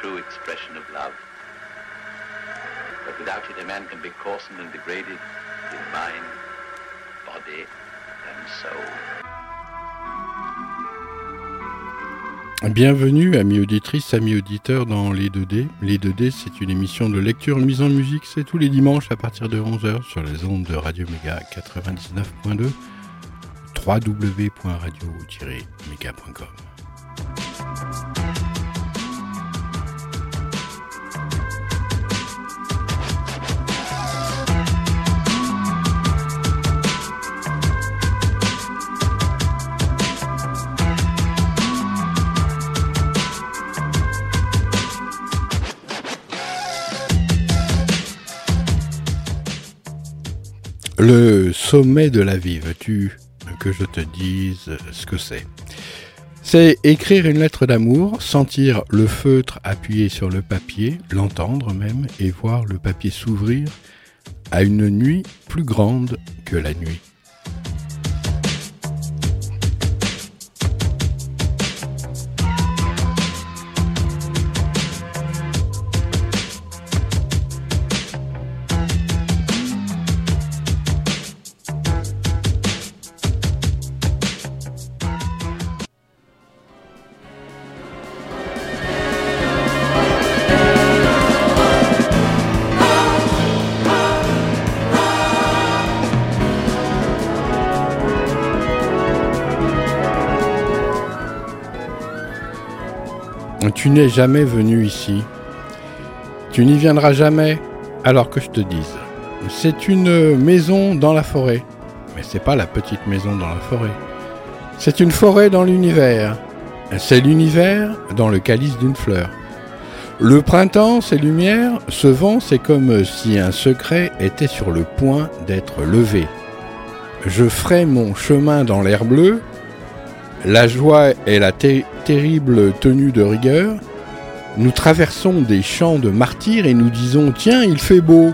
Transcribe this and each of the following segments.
true expression of love. But without it, a man can be coarsened and degraded in mind, body, and soul. Bienvenue, amis auditrices, amis auditeurs, dans Les 2D. Les 2D, c'est une émission de lecture mise en musique. C'est tous les dimanches à partir de 11h sur les ondes de Radio Méga 99.2 www.radio-méga.com. Le sommet de la vie, veux-tu que je te dise ce que c'est? C'est écrire une lettre d'amour, sentir le feutre appuyé sur le papier, l'entendre même, et voir le papier s'ouvrir à une nuit plus grande que la nuit. Tu n'es jamais venu ici. Tu n'y viendras jamais alors que je te dise. C'est une maison dans la forêt. Mais c'est pas la petite maison dans la forêt. C'est une forêt dans l'univers. C'est l'univers dans le calice d'une fleur. Le printemps, ses lumières, ce vent, c'est comme si un secret était sur le point d'être levé. Je ferai mon chemin dans l'air bleu, la joie est la terrible tenue de rigueur. Nous traversons des champs de martyrs et nous disons Tiens, il fait beau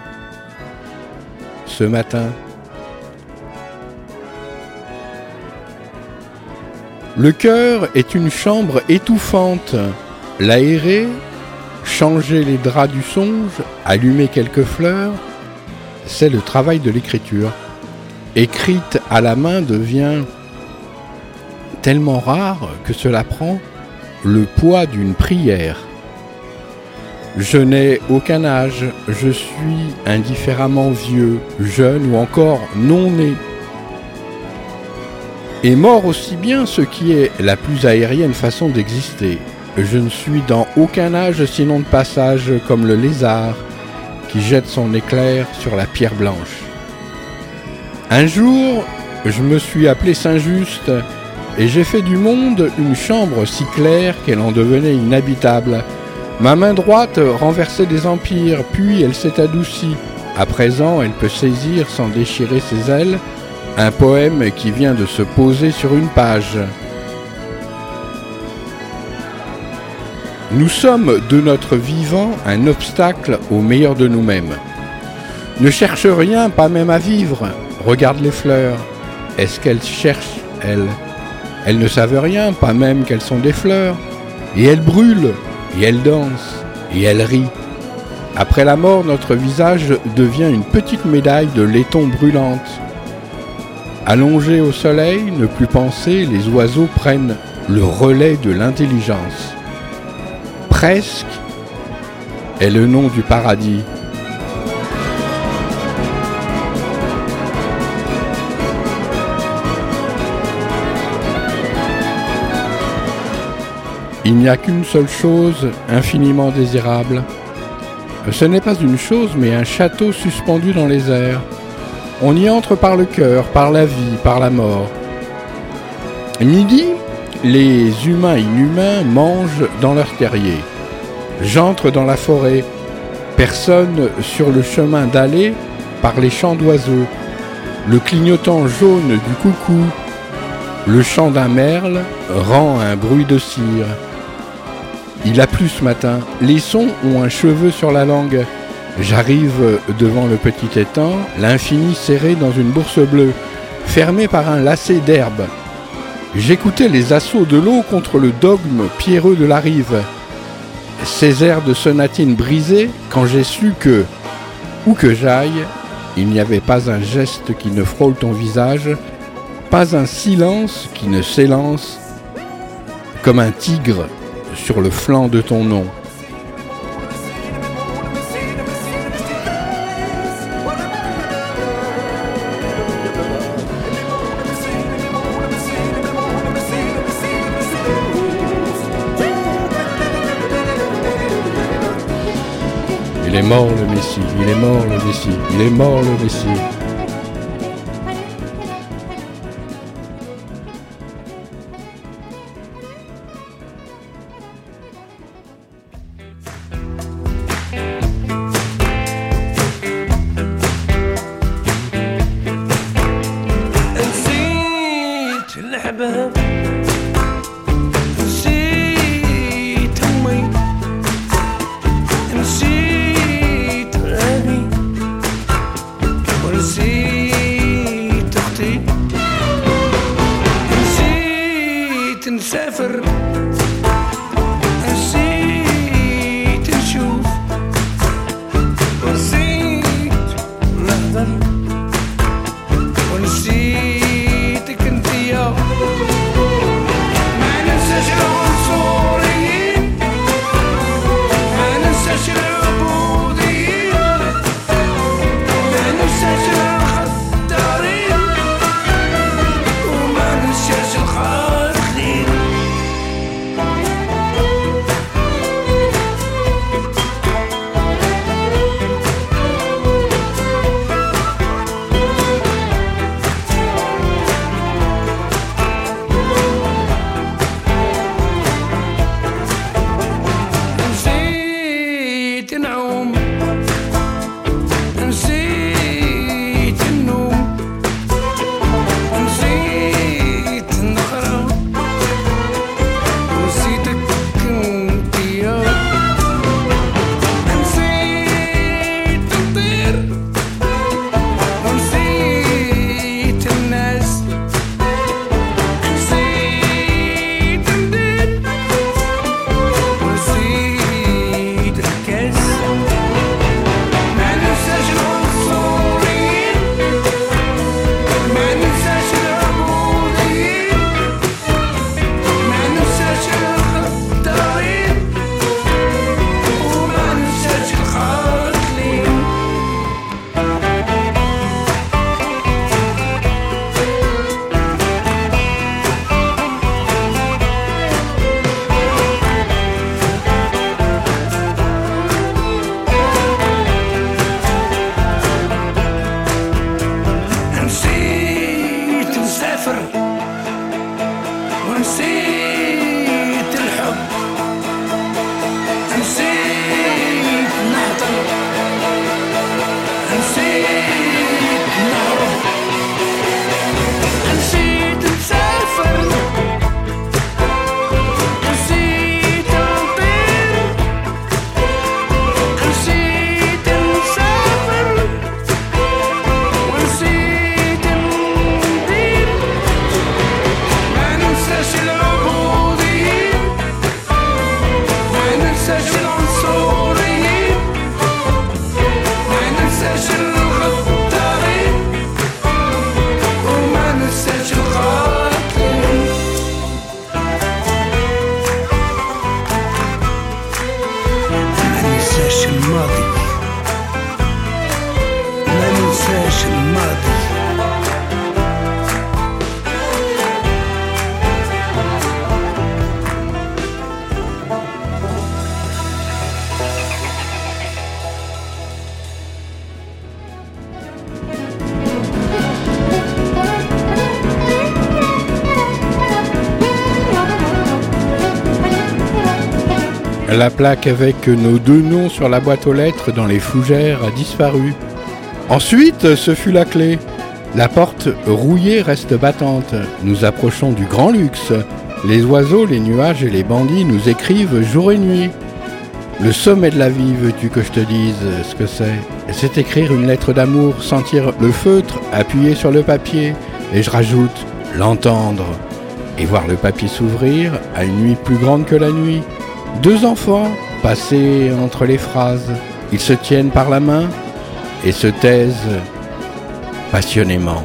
ce matin. Le cœur est une chambre étouffante. L'aérer, changer les draps du songe, allumer quelques fleurs, c'est le travail de l'écriture. Écrite à la main devient tellement rare que cela prend le poids d'une prière. Je n'ai aucun âge, je suis indifféremment vieux, jeune ou encore non né. Et mort aussi bien ce qui est la plus aérienne façon d'exister. Je ne suis dans aucun âge sinon de passage comme le lézard qui jette son éclair sur la pierre blanche. Un jour, je me suis appelé Saint-Just et j'ai fait du monde une chambre si claire qu'elle en devenait inhabitable. Ma main droite renversait des empires, puis elle s'est adoucie. À présent, elle peut saisir sans déchirer ses ailes un poème qui vient de se poser sur une page. Nous sommes de notre vivant un obstacle au meilleur de nous-mêmes. Ne cherche rien, pas même à vivre. Regarde les fleurs. Est-ce qu'elles cherchent, elles? Elles ne savent rien, pas même qu'elles sont des fleurs. Et elles brûlent, et elles dansent, et elles rient. Après la mort, notre visage devient une petite médaille de laiton brûlante. Allongés au soleil, ne plus penser, les oiseaux prennent le relais de l'intelligence. Presque est le nom du paradis. Il n'y a qu'une seule chose infiniment désirable. Ce n'est pas une chose, mais un château suspendu dans les airs. On y entre par le cœur, par la vie, par la mort. Midi, les humains inhumains mangent dans leur terrier. J'entre dans la forêt. Personne sur le chemin d'aller par les champs d'oiseaux. Le clignotant jaune du coucou. Le chant d'un merle rend un bruit de cire. Il a plu ce matin. Les sons ont un cheveu sur la langue. J'arrive devant le petit étang, l'infini serré dans une bourse bleue, fermé par un lacet d'herbe. J'écoutais les assauts de l'eau contre le dogme pierreux de la rive. Ces airs de sonatine brisés quand j'ai su que, où que j'aille, il n'y avait pas un geste qui ne frôle ton visage, pas un silence qui ne s'élance comme un tigre sur le flanc de ton nom. Il est mort le Messie, il est mort le Messie, il est mort le Messie. La plaque avec nos deux noms sur la boîte aux lettres dans les fougères a disparu. Ensuite, ce fut la clé. La porte rouillée reste battante. Nous approchons du grand luxe. Les oiseaux, les nuages et les bandits nous écrivent jour et nuit. Le sommet de la vie, veux-tu que je te dise ce que c'est C'est écrire une lettre d'amour, sentir le feutre appuyé sur le papier, et je rajoute l'entendre, et voir le papier s'ouvrir à une nuit plus grande que la nuit. Deux enfants passés entre les phrases, ils se tiennent par la main et se taisent passionnément.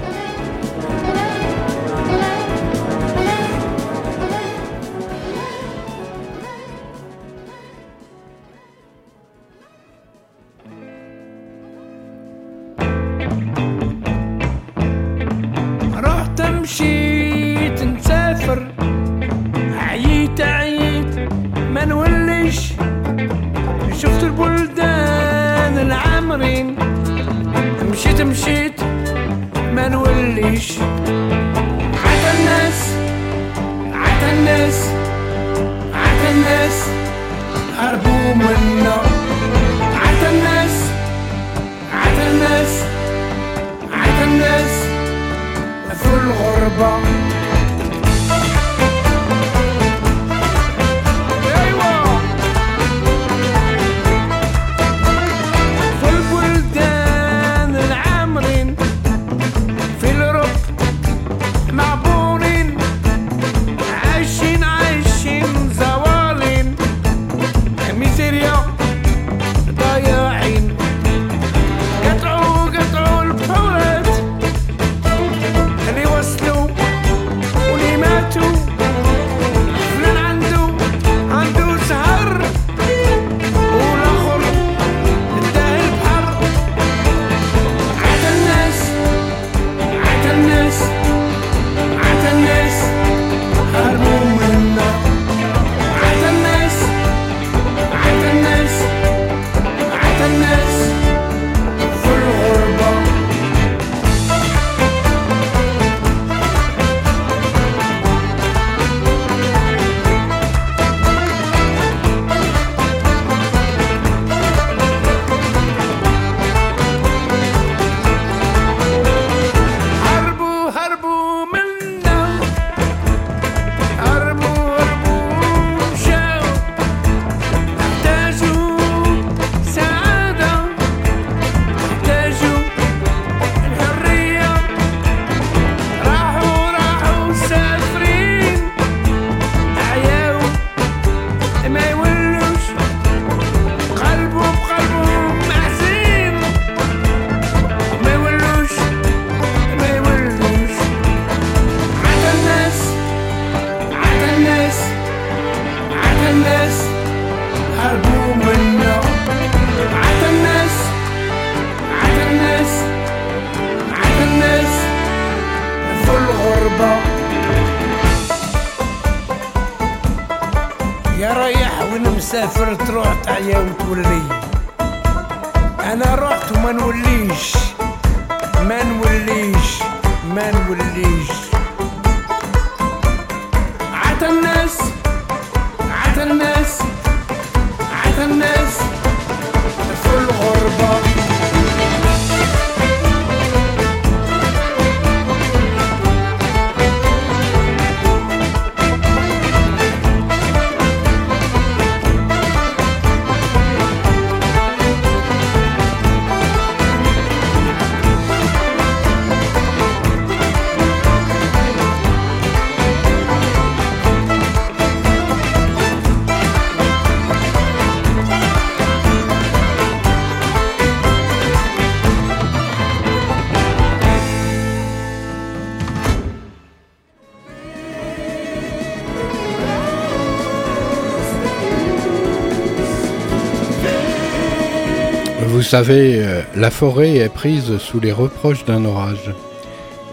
Savez, euh, la forêt est prise sous les reproches d'un orage.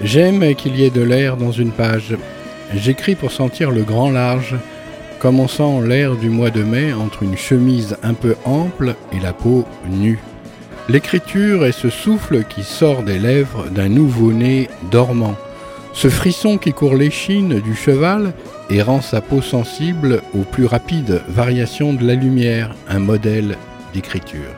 J'aime qu'il y ait de l'air dans une page. J'écris pour sentir le grand large, comme on sent l'air du mois de mai entre une chemise un peu ample et la peau nue. L'écriture est ce souffle qui sort des lèvres d'un nouveau-né dormant, ce frisson qui court l'échine du cheval et rend sa peau sensible aux plus rapides variations de la lumière, un modèle d'écriture.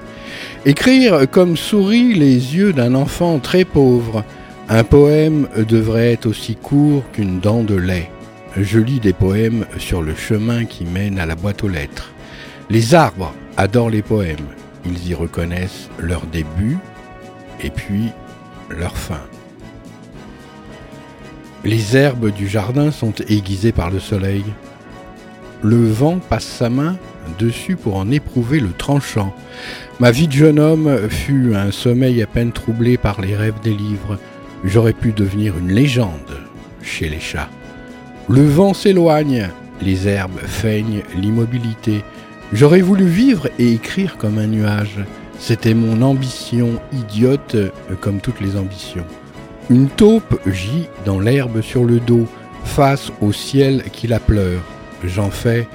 Écrire comme sourit les yeux d'un enfant très pauvre, un poème devrait être aussi court qu'une dent de lait. Je lis des poèmes sur le chemin qui mène à la boîte aux lettres. Les arbres adorent les poèmes. Ils y reconnaissent leur début et puis leur fin. Les herbes du jardin sont aiguisées par le soleil. Le vent passe sa main dessus pour en éprouver le tranchant. Ma vie de jeune homme fut un sommeil à peine troublé par les rêves des livres. J'aurais pu devenir une légende chez les chats. Le vent s'éloigne, les herbes feignent l'immobilité. J'aurais voulu vivre et écrire comme un nuage. C'était mon ambition idiote comme toutes les ambitions. Une taupe gît dans l'herbe sur le dos, face au ciel qui la pleure. J'en fais,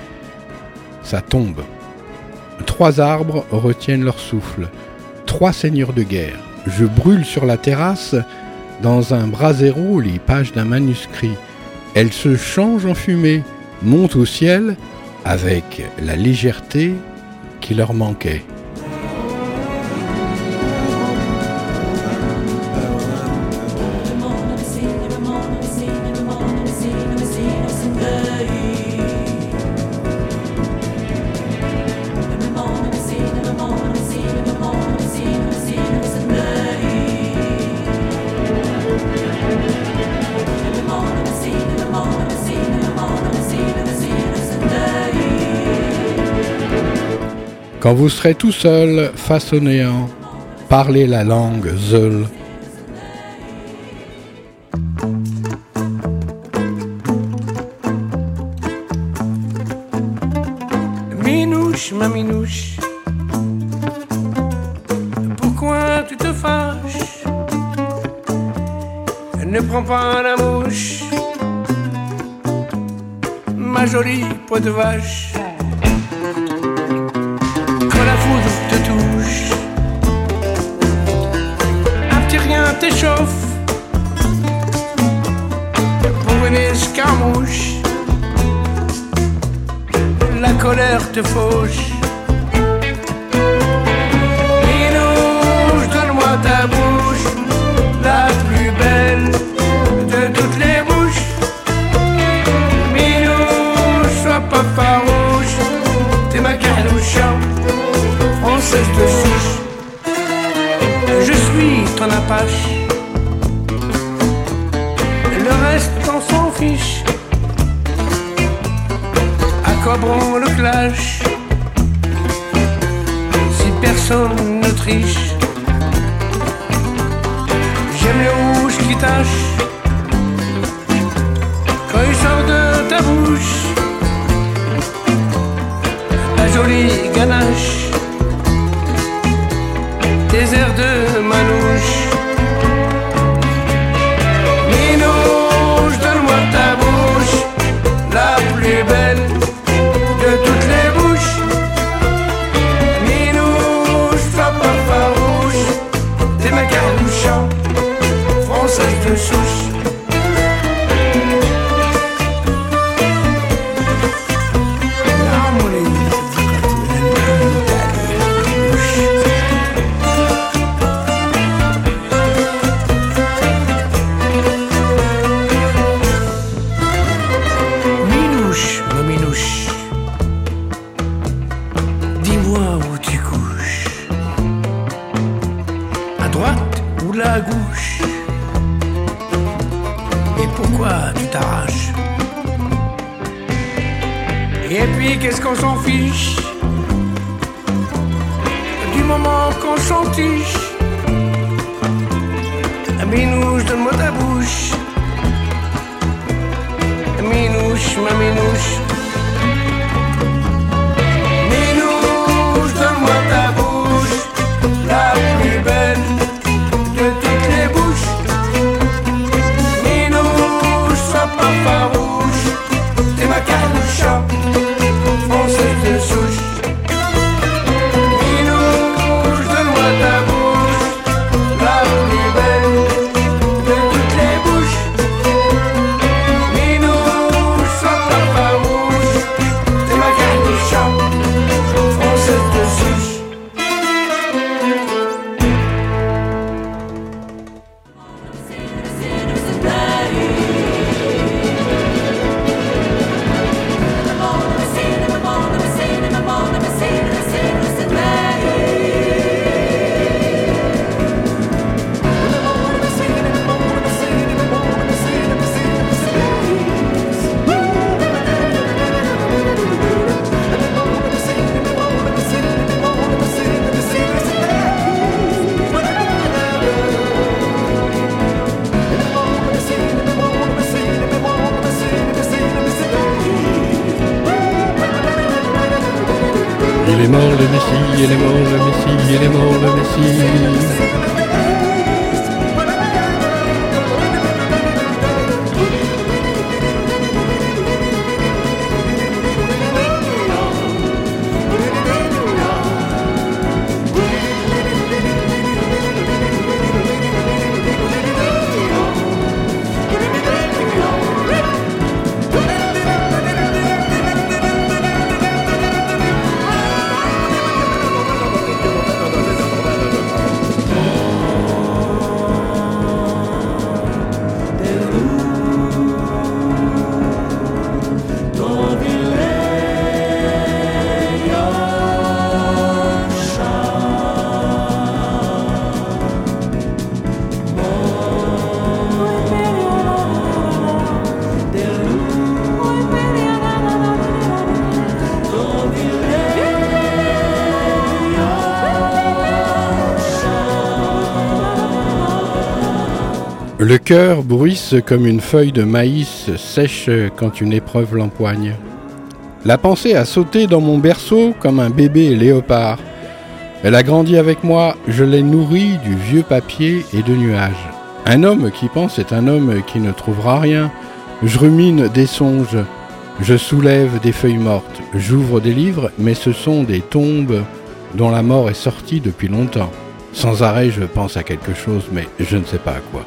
ça tombe. Trois arbres retiennent leur souffle. Trois seigneurs de guerre. Je brûle sur la terrasse, dans un brasero, les pages d'un manuscrit. Elles se changent en fumée, montent au ciel avec la légèreté qui leur manquait. Quand vous serez tout seul face au néant, parlez la langue Zeul. Minouche, ma minouche, pourquoi tu te fâches? Ne prends pas la mouche, ma jolie peau de vache. Colère te il est mort le Messie, il est mort le Messie. Cœur bruisse comme une feuille de maïs sèche quand une épreuve l'empoigne. La pensée a sauté dans mon berceau comme un bébé léopard. Elle a grandi avec moi, je l'ai nourrie du vieux papier et de nuages. Un homme qui pense est un homme qui ne trouvera rien. Je rumine des songes, je soulève des feuilles mortes, j'ouvre des livres, mais ce sont des tombes dont la mort est sortie depuis longtemps. Sans arrêt, je pense à quelque chose, mais je ne sais pas à quoi.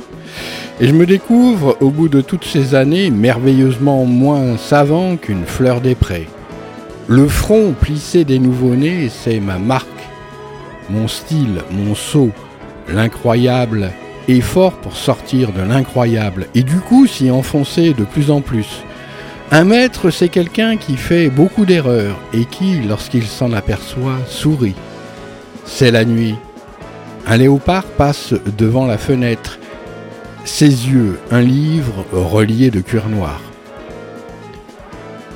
Et je me découvre, au bout de toutes ces années, merveilleusement moins savant qu'une fleur des prés. Le front plissé des nouveau-nés, c'est ma marque, mon style, mon saut, l'incroyable est fort pour sortir de l'incroyable et du coup s'y enfoncer de plus en plus. Un maître, c'est quelqu'un qui fait beaucoup d'erreurs et qui, lorsqu'il s'en aperçoit, sourit. C'est la nuit. Un léopard passe devant la fenêtre ses yeux, un livre relié de cuir noir.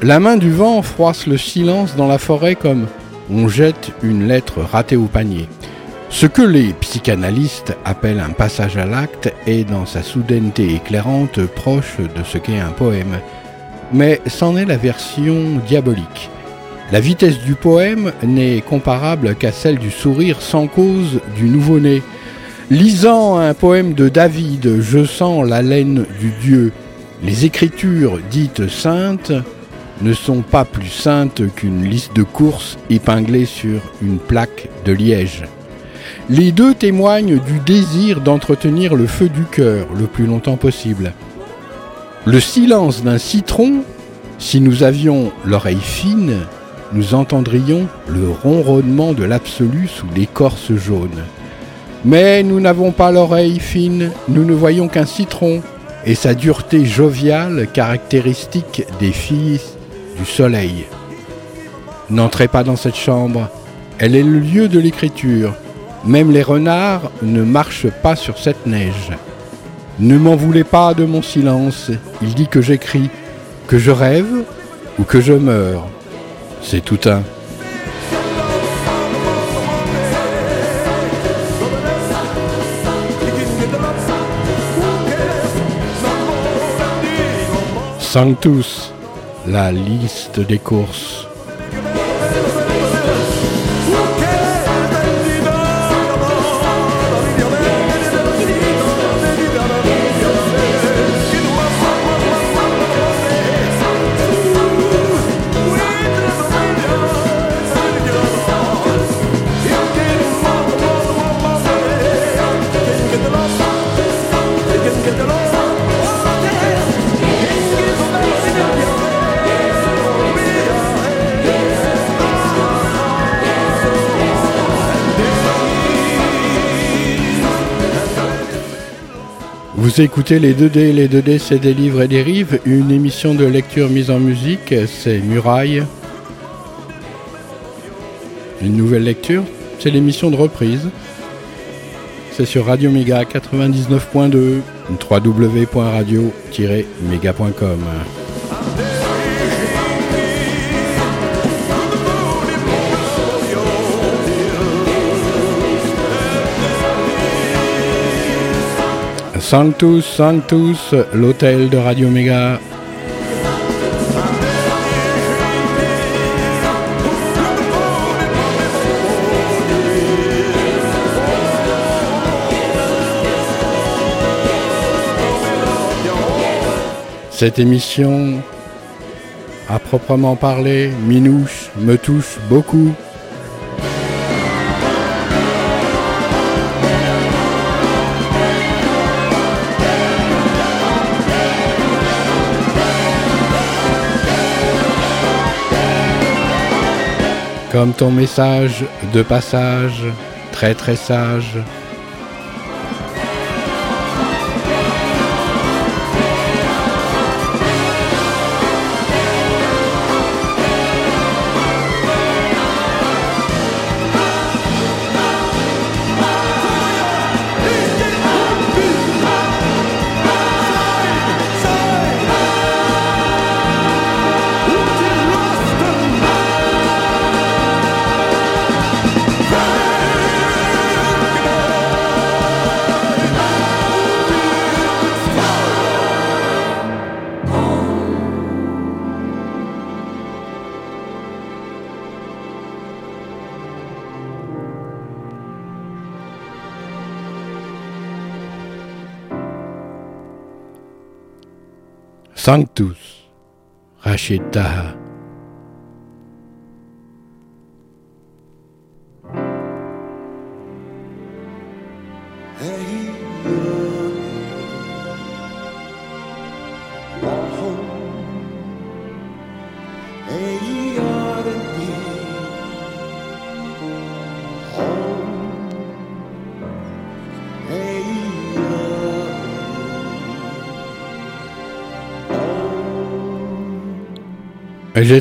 La main du vent froisse le silence dans la forêt comme on jette une lettre ratée au panier. Ce que les psychanalystes appellent un passage à l'acte est dans sa soudaineté éclairante proche de ce qu'est un poème. Mais c'en est la version diabolique. La vitesse du poème n'est comparable qu'à celle du sourire sans cause du nouveau-né. Lisant un poème de David, je sens la laine du Dieu. Les écritures dites saintes ne sont pas plus saintes qu'une liste de courses épinglée sur une plaque de liège. Les deux témoignent du désir d'entretenir le feu du cœur le plus longtemps possible. Le silence d'un citron, si nous avions l'oreille fine, nous entendrions le ronronnement de l'absolu sous l'écorce jaune. Mais nous n'avons pas l'oreille fine, nous ne voyons qu'un citron et sa dureté joviale caractéristique des filles du soleil. N'entrez pas dans cette chambre, elle est le lieu de l'écriture. Même les renards ne marchent pas sur cette neige. Ne m'en voulez pas de mon silence, il dit que j'écris, que je rêve ou que je meurs. C'est tout un. Sanctus, la liste des courses. Écoutez les 2D, les 2D c'est des livres et des rives, une émission de lecture mise en musique, c'est Muraille. Une nouvelle lecture, c'est l'émission de reprise. C'est sur Radio Méga 99.2, www.radio-méga.com. Sanctus, Sanctus, l'hôtel de Radio Méga. Cette émission, à proprement parler, m'y me touche beaucoup. Comme ton message de passage, très très sage. Sanctus, Rachid Taha.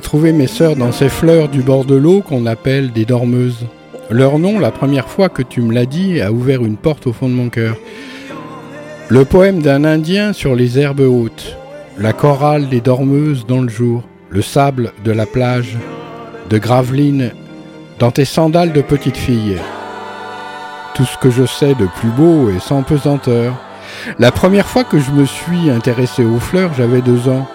Trouvé mes sœurs dans ces fleurs du bord de l'eau qu'on appelle des dormeuses. Leur nom, la première fois que tu me l'as dit, a ouvert une porte au fond de mon cœur. Le poème d'un Indien sur les herbes hautes, la chorale des dormeuses dans le jour, le sable de la plage, de Gravelines, dans tes sandales de petite fille. Tout ce que je sais de plus beau et sans pesanteur. La première fois que je me suis intéressé aux fleurs, j'avais deux ans.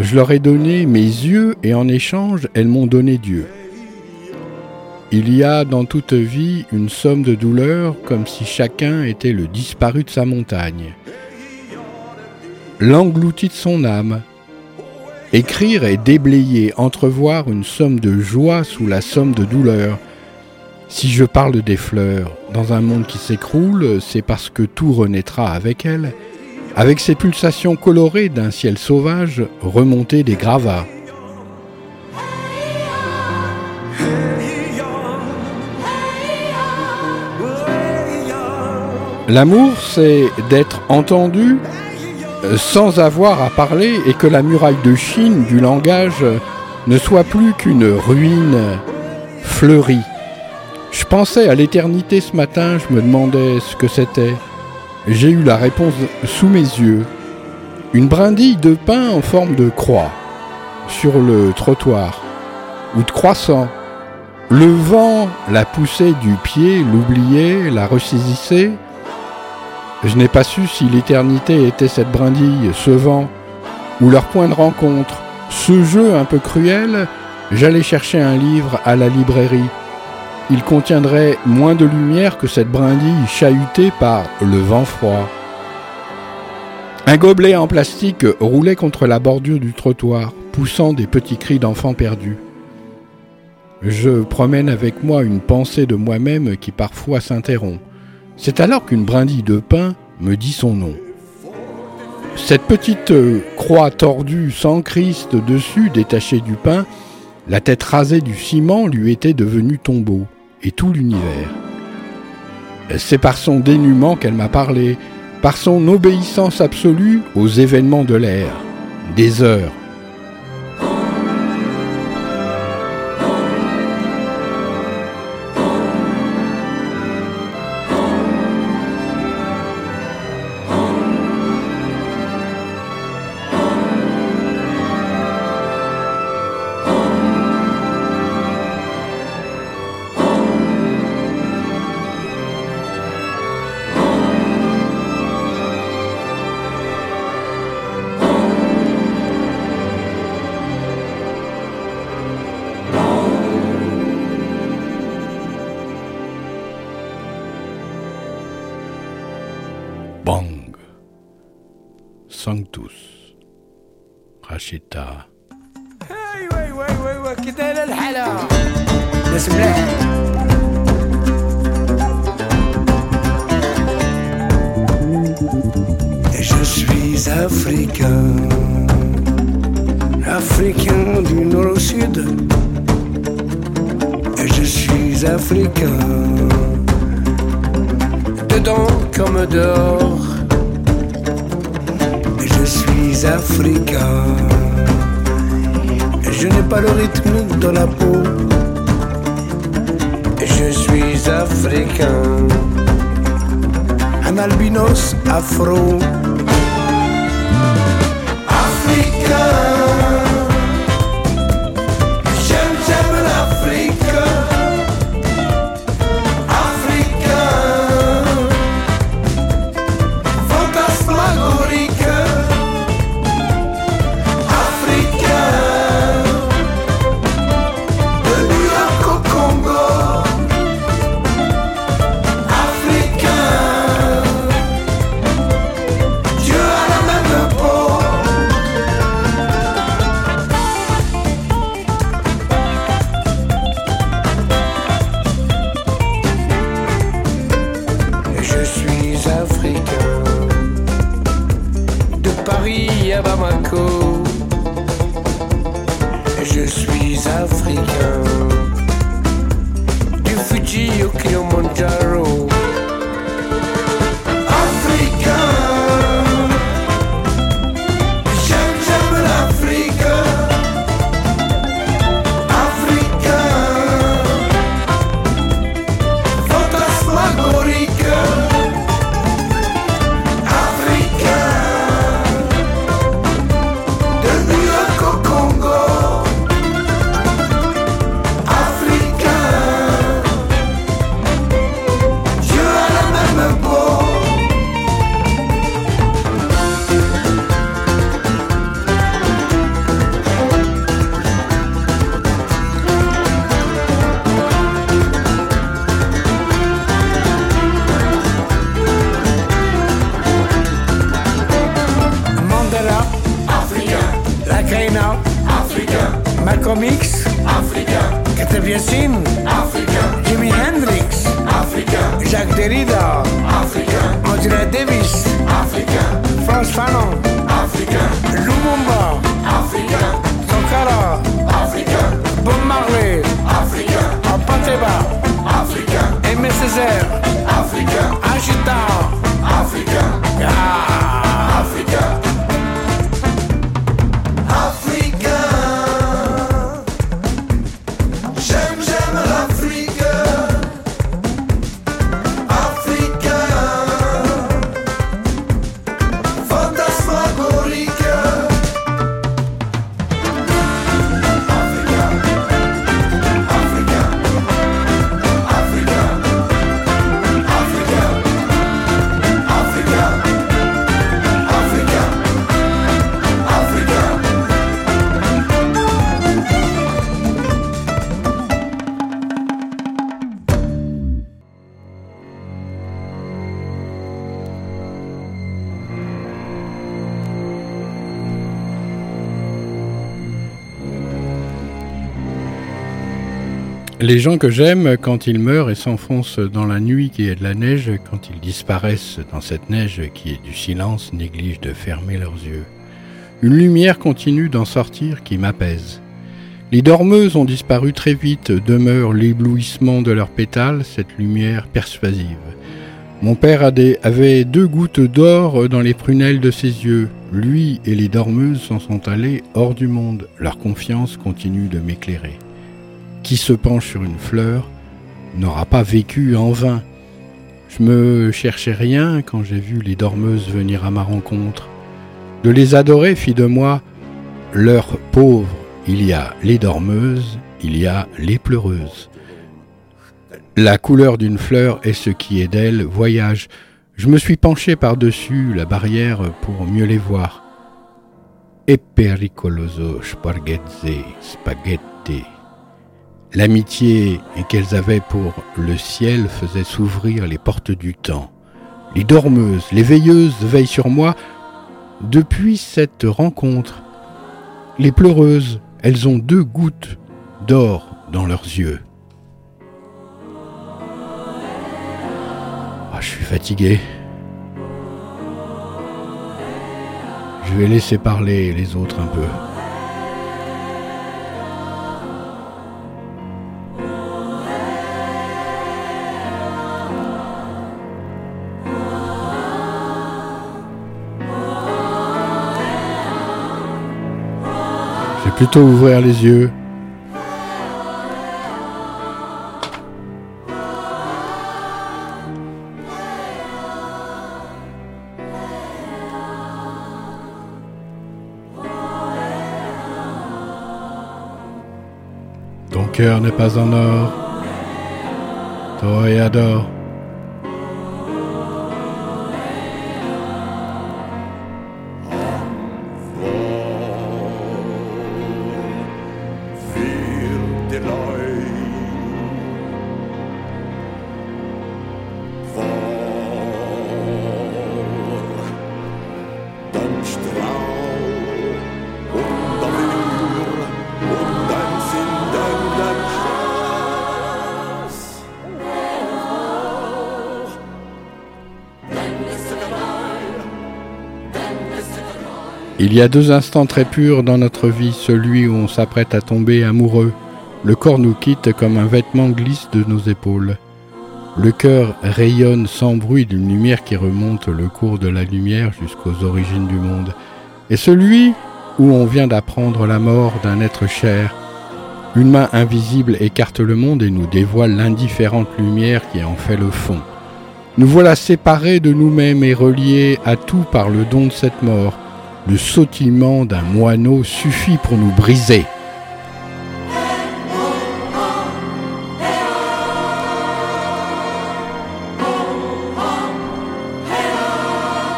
Je leur ai donné mes yeux et en échange, elles m'ont donné Dieu. Il y a dans toute vie une somme de douleurs comme si chacun était le disparu de sa montagne. L'englouti de son âme. Écrire et déblayer, entrevoir une somme de joie sous la somme de douleurs. Si je parle des fleurs, dans un monde qui s'écroule, c'est parce que tout renaîtra avec elles avec ses pulsations colorées d'un ciel sauvage remonté des gravats. L'amour, c'est d'être entendu euh, sans avoir à parler et que la muraille de Chine du langage ne soit plus qu'une ruine fleurie. Je pensais à l'éternité ce matin, je me demandais ce que c'était. J'ai eu la réponse sous mes yeux. Une brindille de pain en forme de croix sur le trottoir ou de croissant. Le vent la poussait du pied, l'oubliait, la ressaisissait. Je n'ai pas su si l'éternité était cette brindille, ce vent, ou leur point de rencontre. Ce jeu un peu cruel, j'allais chercher un livre à la librairie il contiendrait moins de lumière que cette brindille chahutée par le vent froid. Un gobelet en plastique roulait contre la bordure du trottoir, poussant des petits cris d'enfants perdus. Je promène avec moi une pensée de moi-même qui parfois s'interrompt. C'est alors qu'une brindille de pain me dit son nom. Cette petite croix tordue sans Christ dessus, détachée du pain, la tête rasée du ciment lui était devenue tombeau et tout l'univers. C'est par son dénuement qu'elle m'a parlé, par son obéissance absolue aux événements de l'air, des heures, Kate Yassin, africain. Jimi Hendrix, africain. Jacques Derrida, africain. Angela Davis, africain. Frantz Fanon, africain. Lumumba, africain. Sankara, africain. Bob Marley, africain. Apanteba, africain. Aimé Césaire, africain. Agita, africain. Ah, Les gens que j'aime, quand ils meurent et s'enfoncent dans la nuit qui est de la neige, quand ils disparaissent dans cette neige qui est du silence, négligent de fermer leurs yeux. Une lumière continue d'en sortir qui m'apaise. Les dormeuses ont disparu très vite, demeure l'éblouissement de leurs pétales, cette lumière persuasive. Mon père avait deux gouttes d'or dans les prunelles de ses yeux. Lui et les dormeuses s'en sont allés hors du monde. Leur confiance continue de m'éclairer. Qui se penche sur une fleur n'aura pas vécu en vain. Je me cherchais rien quand j'ai vu les dormeuses venir à ma rencontre. De les adorer fit de moi leur pauvre. Il y a les dormeuses, il y a les pleureuses. La couleur d'une fleur est ce qui est d'elle voyage. Je me suis penché par-dessus la barrière pour mieux les voir. E pericoloso spaghetti. L'amitié qu'elles avaient pour le ciel faisait s'ouvrir les portes du temps. Les dormeuses, les veilleuses veillent sur moi depuis cette rencontre. les pleureuses, elles ont deux gouttes d'or dans leurs yeux. Ah, je suis fatigué. Je vais laisser parler les autres un peu. Plutôt ouvrir les yeux. Ton cœur n'est pas en or. Toréador. Viel Il y a deux instants très purs dans notre vie, celui où on s'apprête à tomber amoureux. Le corps nous quitte comme un vêtement glisse de nos épaules. Le cœur rayonne sans bruit d'une lumière qui remonte le cours de la lumière jusqu'aux origines du monde. Et celui où on vient d'apprendre la mort d'un être cher. Une main invisible écarte le monde et nous dévoile l'indifférente lumière qui en fait le fond. Nous voilà séparés de nous-mêmes et reliés à tout par le don de cette mort. Le sautillement d'un moineau suffit pour nous briser.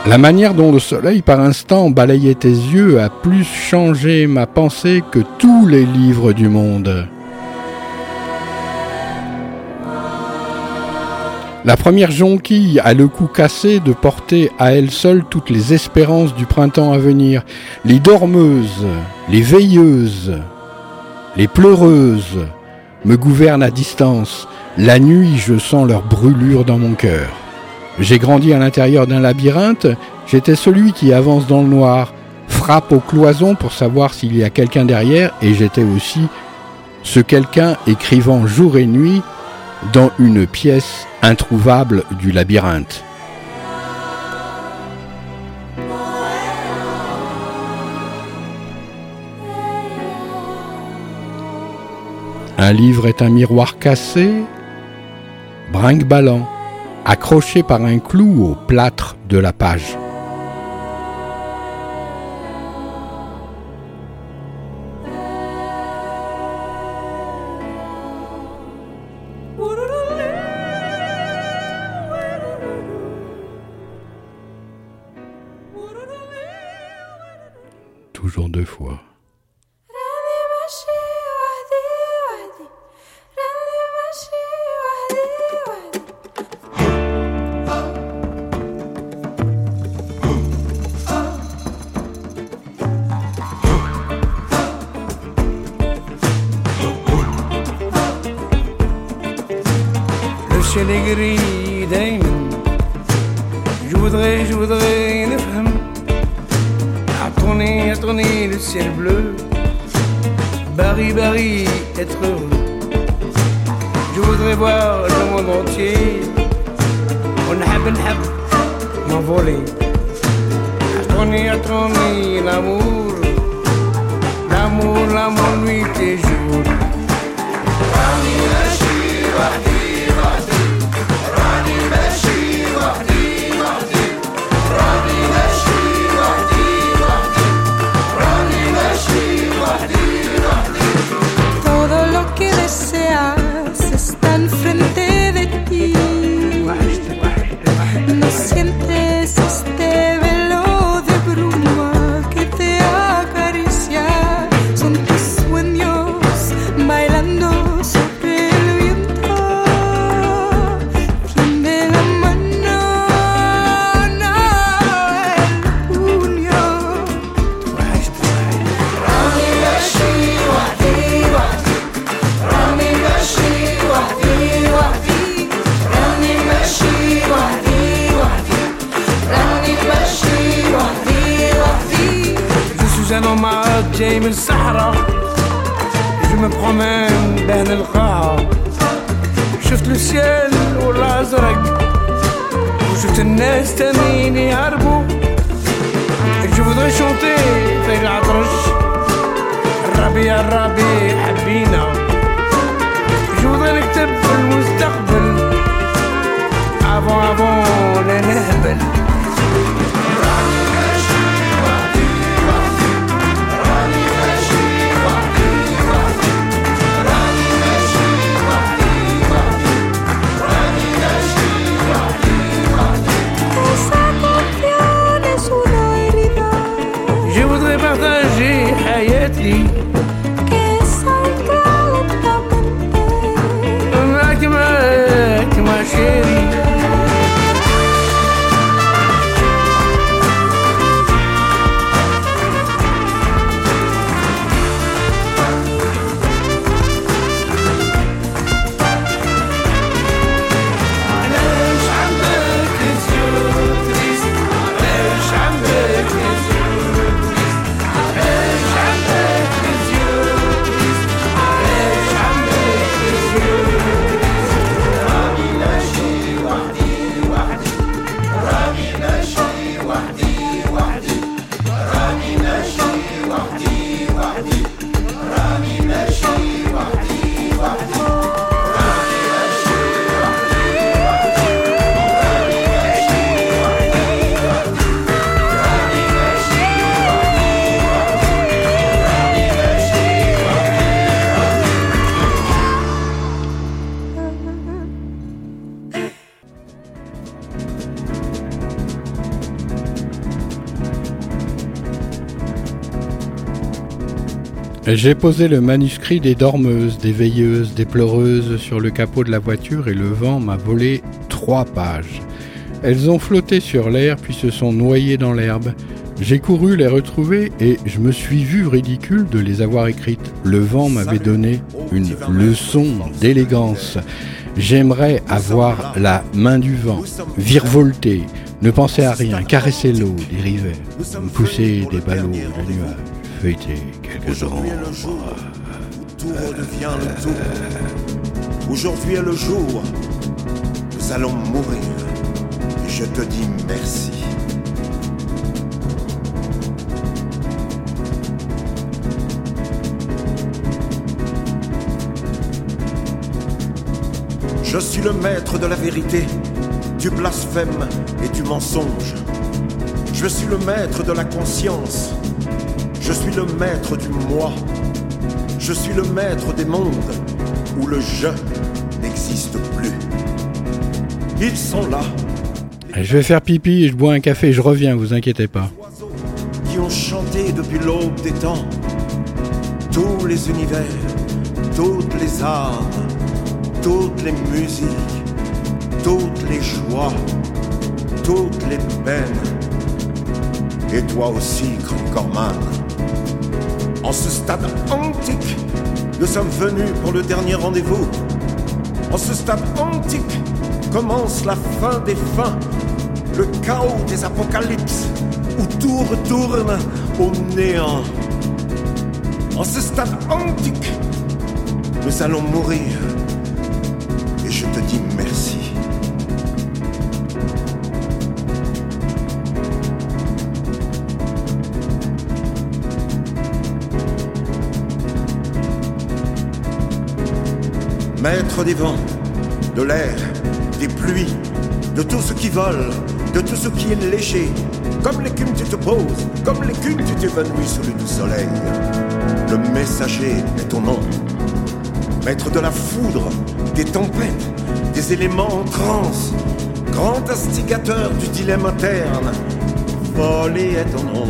La manière dont le soleil par instant balayait tes yeux a plus changé ma pensée que tous les livres du monde. La première jonquille a le cou cassé de porter à elle seule toutes les espérances du printemps à venir. Les dormeuses, les veilleuses, les pleureuses me gouvernent à distance. La nuit, je sens leur brûlure dans mon cœur. J'ai grandi à l'intérieur d'un labyrinthe, j'étais celui qui avance dans le noir, frappe aux cloisons pour savoir s'il y a quelqu'un derrière, et j'étais aussi ce quelqu'un écrivant jour et nuit dans une pièce introuvable du labyrinthe. Un livre est un miroir cassé, brinque-ballant, accroché par un clou au plâtre de la page. جاي من الصحراء جو me promène بين القاعة شفت السيال والازرق وشفت الناس تانيين يهربوا جو voudrais chanter في العطرش الربيع الربيع حبينا جو voudrais نكتب المستقبل avant avant لا نهبل ti. Like my, like my J'ai posé le manuscrit des dormeuses, des veilleuses, des pleureuses sur le capot de la voiture et le vent m'a volé trois pages. Elles ont flotté sur l'air puis se sont noyées dans l'herbe. J'ai couru les retrouver et je me suis vu ridicule de les avoir écrites. Le vent m'avait donné une leçon d'élégance. J'aimerais avoir la main du vent, virevolter, ne penser à rien, caresser l'eau des rivets, pousser des ballots de nuages, quelques Aujourd'hui est le jour où tout redevient le tout. Aujourd'hui est le jour. Nous allons mourir. Et je te dis merci. Je suis le maître de la vérité, du blasphème et du mensonge. Je suis le maître de la conscience. Je suis le maître du moi. Je suis le maître des mondes où le je n'existe plus. Ils sont là, Je vais faire pipi et je bois un café, je reviens, vous inquiétez pas. oiseaux qui ont chanté depuis l'aube des temps. Tous les univers, toutes les âmes, toutes les musiques, toutes les joies, toutes les peines. Et toi aussi, grand Corman. En ce stade antique, nous sommes venus pour le dernier rendez-vous. En ce stade antique commence la fin des fins, le chaos des apocalypses, où tout retourne au néant. En ce stade antique, nous allons mourir. Et je te dis merci. Maître des vents, de l'air, des pluies, de tout ce qui vole, de tout ce qui est léger. Comme l'écume tu te poses, comme l'écume tu t'évanouis sous le doux soleil. Le messager est ton nom. Maître de la foudre, des tempêtes, des éléments en transe. Grand instigateur du dilemme interne. Folie est ton nom.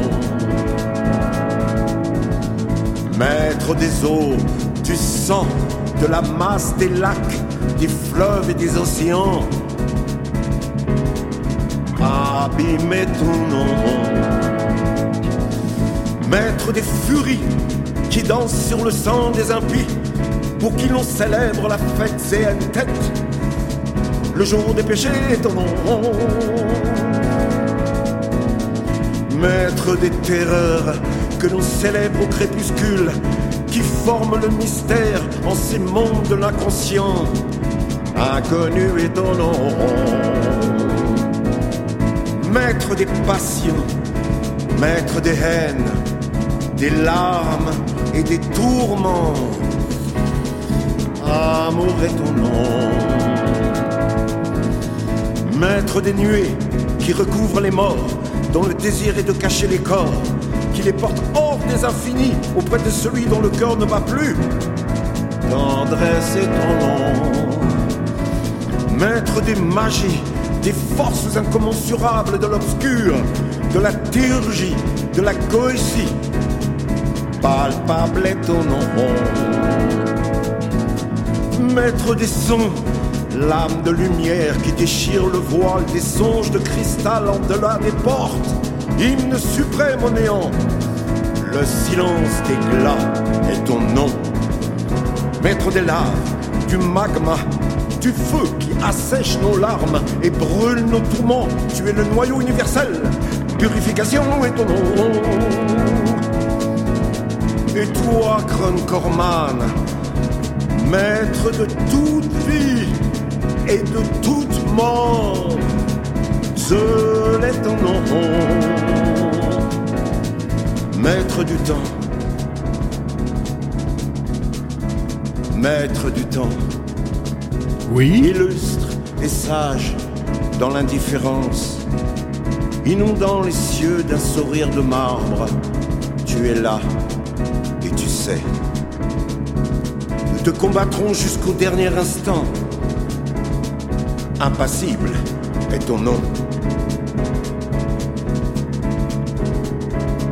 Maître des eaux, du sang, de la masse des lacs, des fleuves et des océans. Abîmer ton nom. Maître des furies qui dansent sur le sang des impies, pour qui l'on célèbre la fête et une tête. Le jour des péchés ton nom. Maître des terreurs que l'on célèbre au crépuscule, qui forment le mystère en ces mondes de l'inconscient. Inconnu et ton nom, maître des passions, maître des haines, des larmes et des tourments. Amour nom, maître des nuées qui recouvrent les morts, dont le désir est de cacher les corps, qui les porte hors des infinis auprès de celui dont le cœur ne bat plus. Tendresse est ton nom, maître des magies, des forces incommensurables de l'obscur, de la théurgie, de la coétie. Palpable est ton nom, maître des sons, l'âme de lumière qui déchire le voile des songes de cristal en delà des portes, hymne suprême au néant. Le silence des glas est ton nom, maître des laves, du magma, du feu qui assèche nos larmes et brûle nos tourments. Tu es le noyau universel, purification est ton nom. Et toi, Corman, maître de toute vie et de toute mort, seul est ton nom. Maître du temps, maître du temps, Oui illustre et sage dans l'indifférence, inondant les cieux d'un sourire de marbre. Tu es là et tu sais. Nous te combattrons jusqu'au dernier instant. Impassible est ton nom.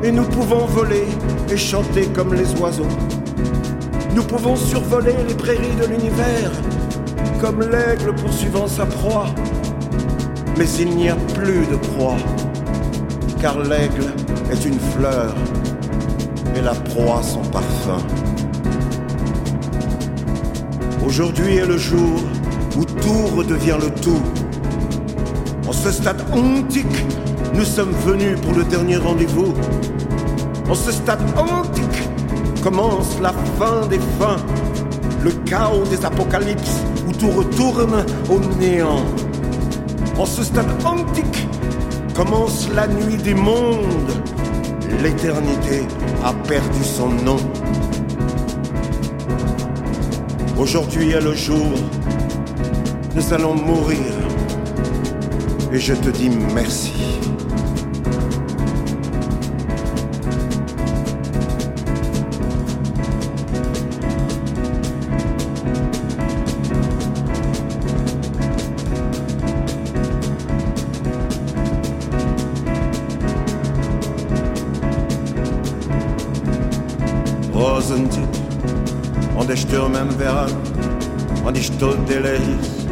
Et nous pouvons voler et chanter comme les oiseaux. Nous pouvons survoler les prairies de l'univers, comme l'aigle poursuivant sa proie. Mais il n'y a plus de proie, car l'aigle est une fleur et la proie son parfum. Aujourd'hui est le jour où tout redevient le tout. En ce stade antique, nous sommes venus pour le dernier rendez-vous. En ce stade antique commence la fin des fins, le chaos des apocalypses où tout retourne au néant. En ce stade antique commence la nuit des mondes. L'éternité a perdu son nom. Aujourd'hui est le jour. Nous allons mourir. Et je te dis merci. Die Stunde leis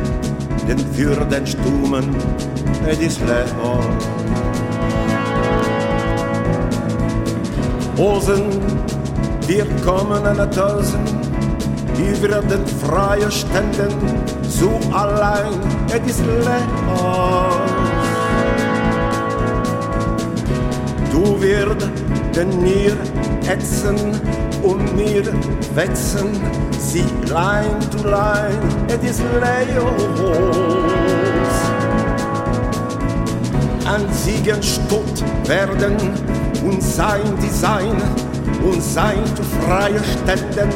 den für den Stummen et ist leer. Rosen, wir kommen an Tausend, über den freien Ständen, so allein, et ist leer. Du wirst den mir ätzen und mir wetzen, sie line to line, it is Leos. An Siegen stutt werden und sein Design und sein zu freie Ständen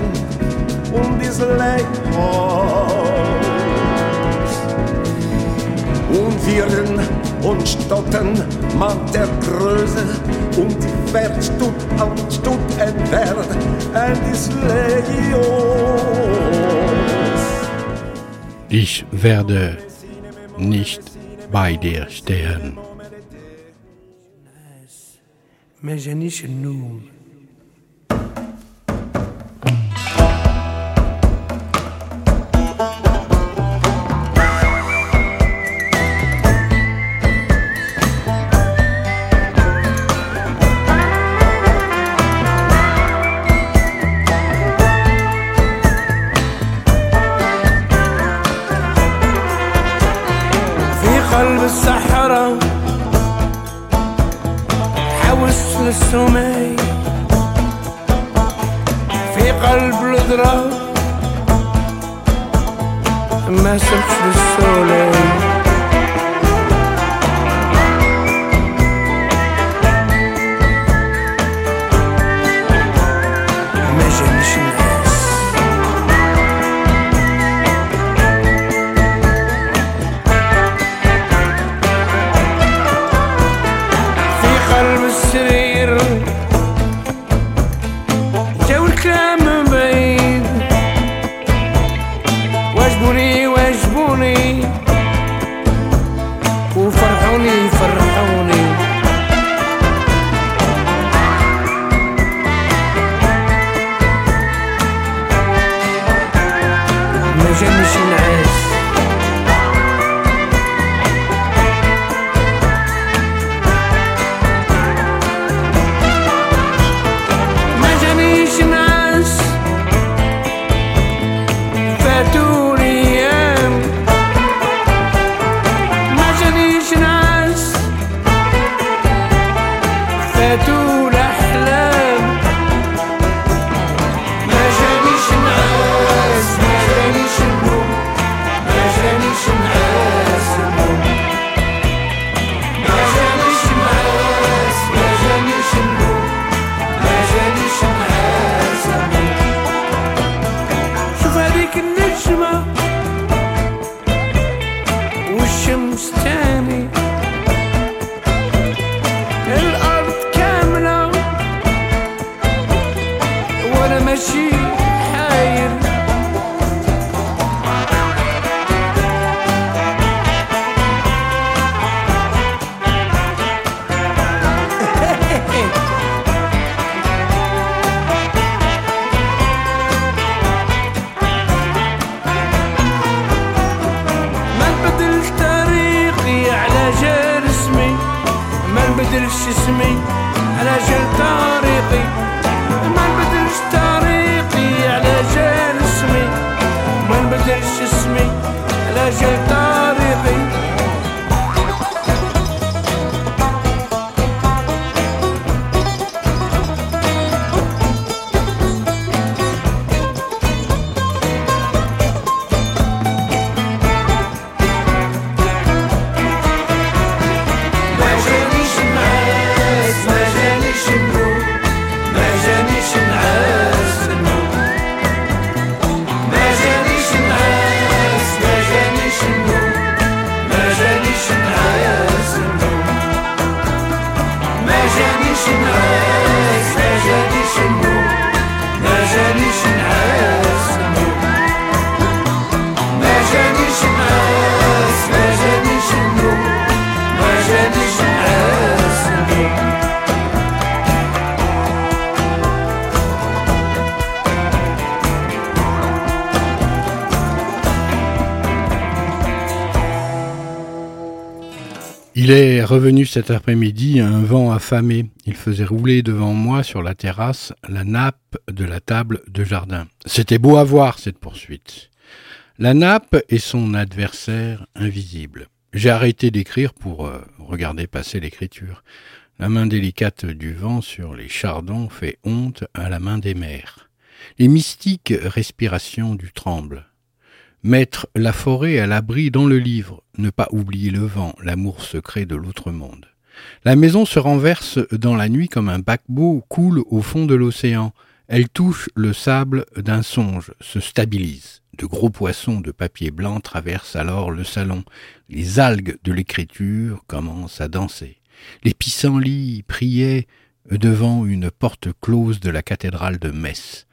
und is Leos. Und wirren und Stotten, Mann der Größe und wer stut an stut entwert, ein ist legios. Ich werde nicht bei dir stehen. Mais je nicht nun. Revenu cet après-midi, un vent affamé. Il faisait rouler devant moi sur la terrasse la nappe de la table de jardin. C'était beau à voir cette poursuite. La nappe et son adversaire invisible. J'ai arrêté d'écrire pour euh, regarder passer l'écriture. La main délicate du vent sur les chardons fait honte à la main des mers. Les mystiques respirations du tremble. Mettre la forêt à l'abri dans le livre, ne pas oublier le vent, l'amour secret de l'autre monde. La maison se renverse dans la nuit comme un paquebot coule au fond de l'océan. Elle touche le sable d'un songe, se stabilise. De gros poissons de papier blanc traversent alors le salon. Les algues de l'écriture commencent à danser. Les pissenlits priaient devant une porte close de la cathédrale de Metz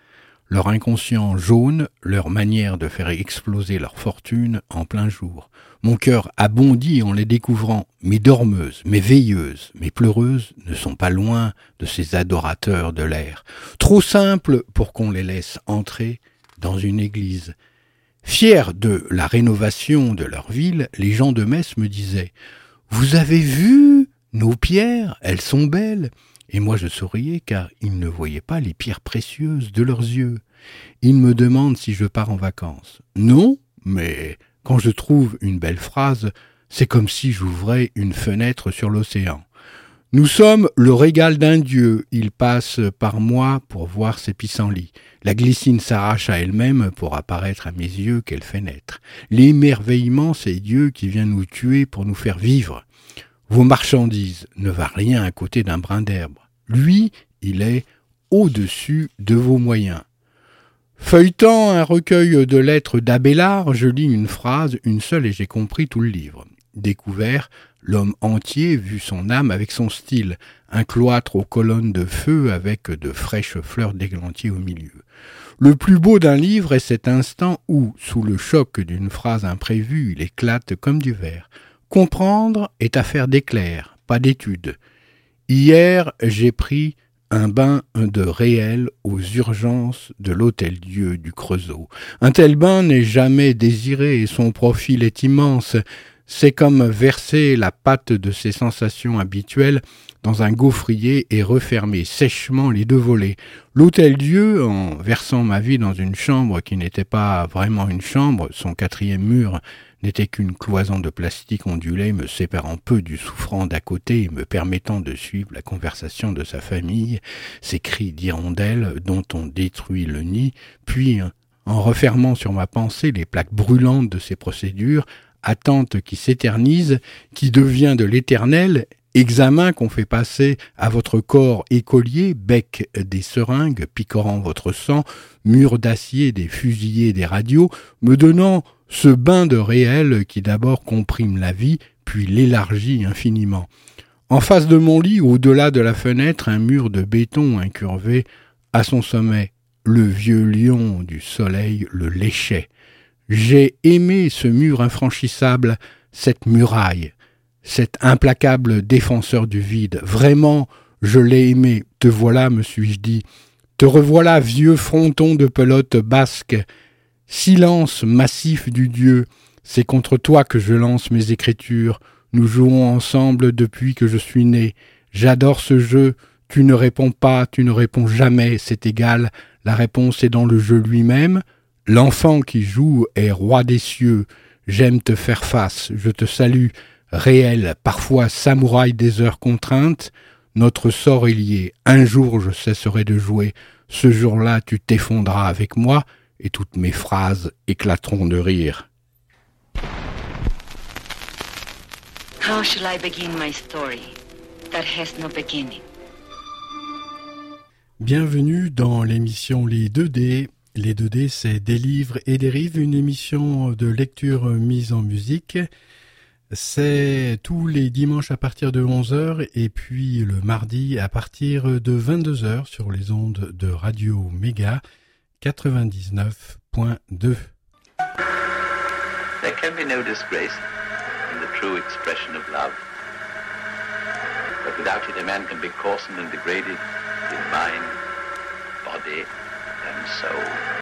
leur inconscient jaune, leur manière de faire exploser leur fortune en plein jour. Mon cœur a bondi en les découvrant. Mes dormeuses, mes veilleuses, mes pleureuses ne sont pas loin de ces adorateurs de l'air, trop simples pour qu'on les laisse entrer dans une église. Fiers de la rénovation de leur ville, les gens de Metz me disaient Vous avez vu nos pierres? Elles sont belles. Et moi je souriais car ils ne voyaient pas les pierres précieuses de leurs yeux. Ils me demandent si je pars en vacances. Non, mais quand je trouve une belle phrase, c'est comme si j'ouvrais une fenêtre sur l'océan. Nous sommes le régal d'un dieu. Il passe par moi pour voir ses pissenlits. La glycine s'arrache à elle-même pour apparaître à mes yeux qu'elle fait naître. L'émerveillement, c'est Dieu qui vient nous tuer pour nous faire vivre. Vos marchandises ne valent rien à côté d'un brin d'herbe. Lui, il est au-dessus de vos moyens. Feuilletant un recueil de lettres d'Abélard, je lis une phrase, une seule, et j'ai compris tout le livre. Découvert, l'homme entier vu son âme avec son style, un cloître aux colonnes de feu avec de fraîches fleurs d'églantier au milieu. Le plus beau d'un livre est cet instant où, sous le choc d'une phrase imprévue, il éclate comme du verre. Comprendre est affaire d'éclair, pas d'étude. Hier, j'ai pris un bain de réel aux urgences de l'hôtel-dieu du Creusot. Un tel bain n'est jamais désiré et son profil est immense. C'est comme verser la pâte de ses sensations habituelles dans un gaufrier et refermer sèchement les deux volets. L'hôtel-dieu, en versant ma vie dans une chambre qui n'était pas vraiment une chambre, son quatrième mur n'était qu'une cloison de plastique ondulée me séparant peu du souffrant d'à côté et me permettant de suivre la conversation de sa famille, ses cris d'hirondelles dont on détruit le nid, puis, en refermant sur ma pensée les plaques brûlantes de ces procédures, attente qui s'éternise, qui devient de l'éternel, examen qu'on fait passer à votre corps écolier, bec des seringues picorant votre sang, mur d'acier des fusillés des radios, me donnant ce bain de réel qui d'abord comprime la vie, puis l'élargit infiniment. En face de mon lit, au-delà de la fenêtre, un mur de béton incurvé, à son sommet, le vieux lion du soleil le léchait. J'ai aimé ce mur infranchissable, cette muraille, cet implacable défenseur du vide. Vraiment, je l'ai aimé. Te voilà, me suis-je dit. Te revoilà, vieux fronton de pelote basque, Silence massif du Dieu, c'est contre toi que je lance mes écritures. Nous jouons ensemble depuis que je suis né. J'adore ce jeu. Tu ne réponds pas, tu ne réponds jamais, c'est égal. La réponse est dans le jeu lui-même. L'enfant qui joue est roi des cieux. J'aime te faire face, je te salue. Réel, parfois samouraï des heures contraintes. Notre sort est lié. Un jour je cesserai de jouer. Ce jour-là tu t'effondras avec moi et toutes mes phrases éclateront de rire. How shall I begin my story that has no beginning? Bienvenue dans l'émission Les 2D. Les 2D, c'est des livres et des rives, une émission de lecture mise en musique. C'est tous les dimanches à partir de 11h et puis le mardi à partir de 22h sur les ondes de Radio Méga 99.2. There can be no disgrace in the true expression of love. But without it, a man can be coarsened and degraded in mind, body, and soul.